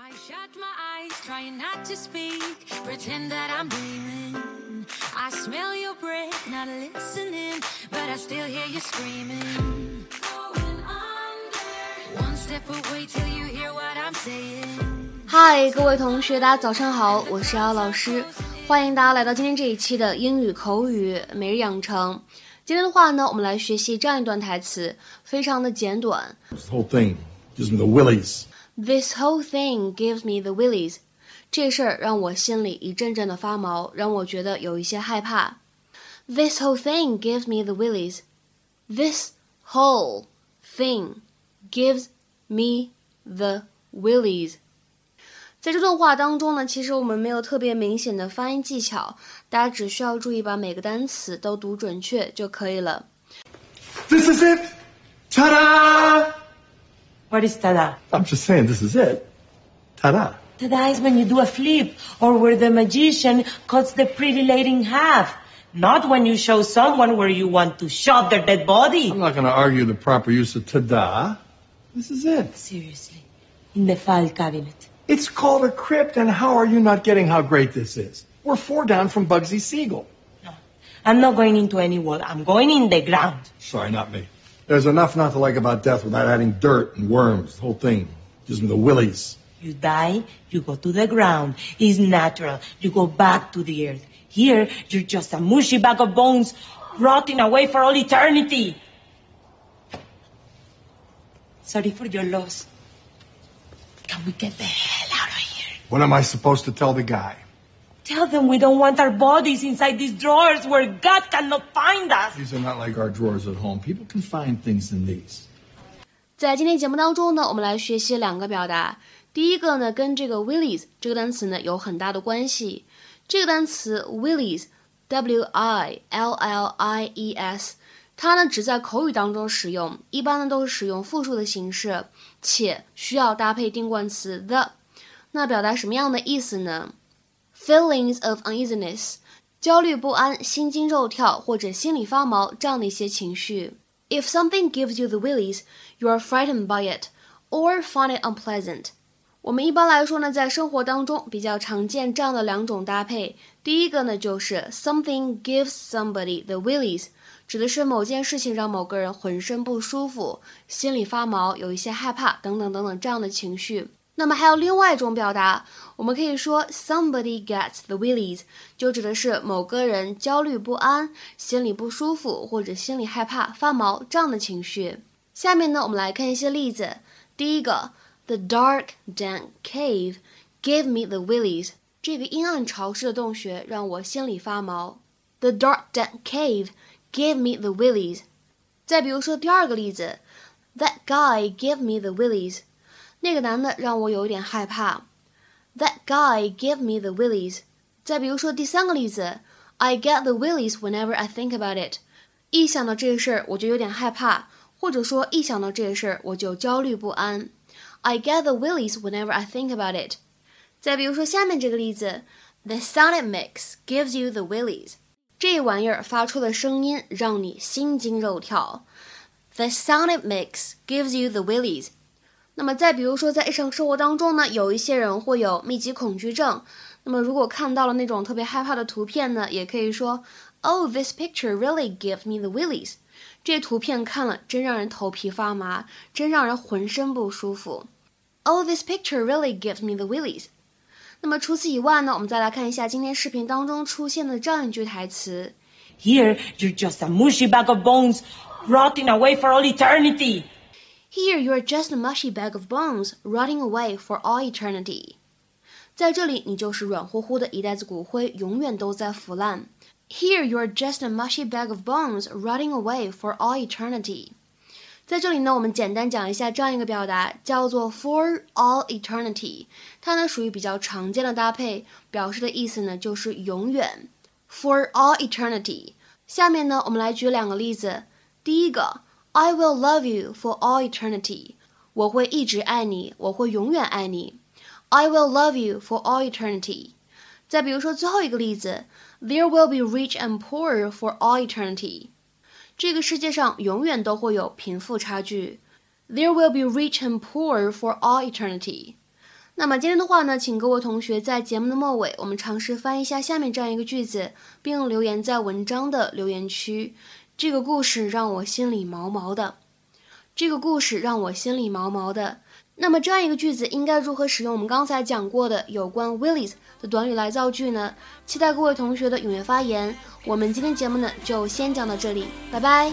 I shut my eyes, trying not to speak, pretend that I'm dreaming. I smell your breath, not listening, but I still hear you screaming. Going under. One step away till you hear what I'm saying. 嗨，各位同学，大家早上好，我是姚老师，欢迎大家来到今天这一期的英语口语每日养成。今天的话呢，我们来学习这样一段台词，非常的简短。This whole thing gives me the willies. This whole thing gives me the willies。这事儿让我心里一阵阵的发毛，让我觉得有一些害怕。This whole thing gives me the willies. This whole thing gives me the willies. 在这段话当中呢，其实我们没有特别明显的发音技巧，大家只需要注意把每个单词都读准确就可以了。 This is it! What is tada? I'm just saying, this is it. Ta-da. Tada is when you do a flip, or where the magician cuts the pretty lady in half. Not when you show someone where you want to shove their dead body. I'm not going to argue the proper use of ta-da. This is it. Seriously, in the file cabinet. It's called a crypt, and how are you not getting how great this is? We're four down from Bugsy Siegel. No, I'm not going into any wall. I'm going in the ground. Sorry, not me. There's enough not to like about death without adding dirt and worms. The whole thing gives me the willies. You die, you go to the ground. It's natural. You go back to the earth. Here, you're just a mushy bag of bones rotting away for all eternity. Sorry for your loss. Can we get the hell out of here? What am I supposed to tell the guy? Tell them we don't want our bodies inside these drawers where God cannot find us. These are not like our drawers at home. People can find things in these. 在今天节目当中呢，我们来学习两个表达。第一个呢，跟这个 willies 这个单词呢有很大的关系。这个单词 willies，w i l l i e s，它呢只在口语当中使用，一般呢都是使用复数的形式，且需要搭配定冠词 the。那表达什么样的意思呢？Feelings of uneasiness，焦虑不安、心惊肉跳或者心里发毛这样的一些情绪。If something gives you the willies, you are frightened by it or find it unpleasant. 我们一般来说呢，在生活当中比较常见这样的两种搭配。第一个呢，就是 something gives somebody the willies，指的是某件事情让某个人浑身不舒服、心里发毛、有一些害怕等等等等这样的情绪。那么还有另外一种表达，我们可以说 somebody gets the willies，就指的是某个人焦虑不安、心里不舒服或者心里害怕、发毛这样的情绪。下面呢，我们来看一些例子。第一个，The dark, dank cave gave me the willies。这个阴暗潮湿的洞穴让我心里发毛。The dark, dank cave gave me the willies。再比如说第二个例子，That guy gave me the willies。那个男的让我有一点害怕。That guy gave me the willies。再比如说第三个例子，I get the willies whenever I think about it。一想到这事儿，我就有点害怕，或者说一想到这事儿，我就焦虑不安。I get the willies whenever I think about it。再比如说下面这个例子，The sound it makes gives you the willies。这玩意儿发出的声音让你心惊肉跳。The sound it makes gives you the willies。那么再比如说，在日常生活当中呢，有一些人会有密集恐惧症。那么如果看到了那种特别害怕的图片呢，也可以说，Oh, this picture really gives me the willies。这图片看了真让人头皮发麻，真让人浑身不舒服。Oh, this picture really gives me the willies。那么除此以外呢，我们再来看一下今天视频当中出现的这样一句台词 Here, you're just a mushy bag of bones rotting away for all eternity. Here you're just a mushy bag of bones rotting away for all eternity。在这里，你就是软乎乎的一袋子骨灰，永远都在腐烂。Here you're just a mushy bag of bones rotting away for all eternity。在这里呢，我们简单讲一下这样一个表达，叫做 for all eternity。它呢属于比较常见的搭配，表示的意思呢就是永远。For all eternity。下面呢，我们来举两个例子。第一个 ，I will love you for all eternity。我会一直爱你，我会永远爱你。I will love you for all eternity。再比如说最后一个例子，There will be rich and poor for all eternity。这个世界上永远都会有贫富差距。There will be rich and poor for all eternity。那么今天的话呢，请各位同学在节目的末尾，我们尝试翻译一下下面这样一个句子，并留言在文章的留言区。这个故事让我心里毛毛的。这个故事让我心里毛毛的。那么这样一个句子应该如何使用我们刚才讲过的有关 Willis 的短语来造句呢？期待各位同学的踊跃发言。我们今天节目呢就先讲到这里，拜拜。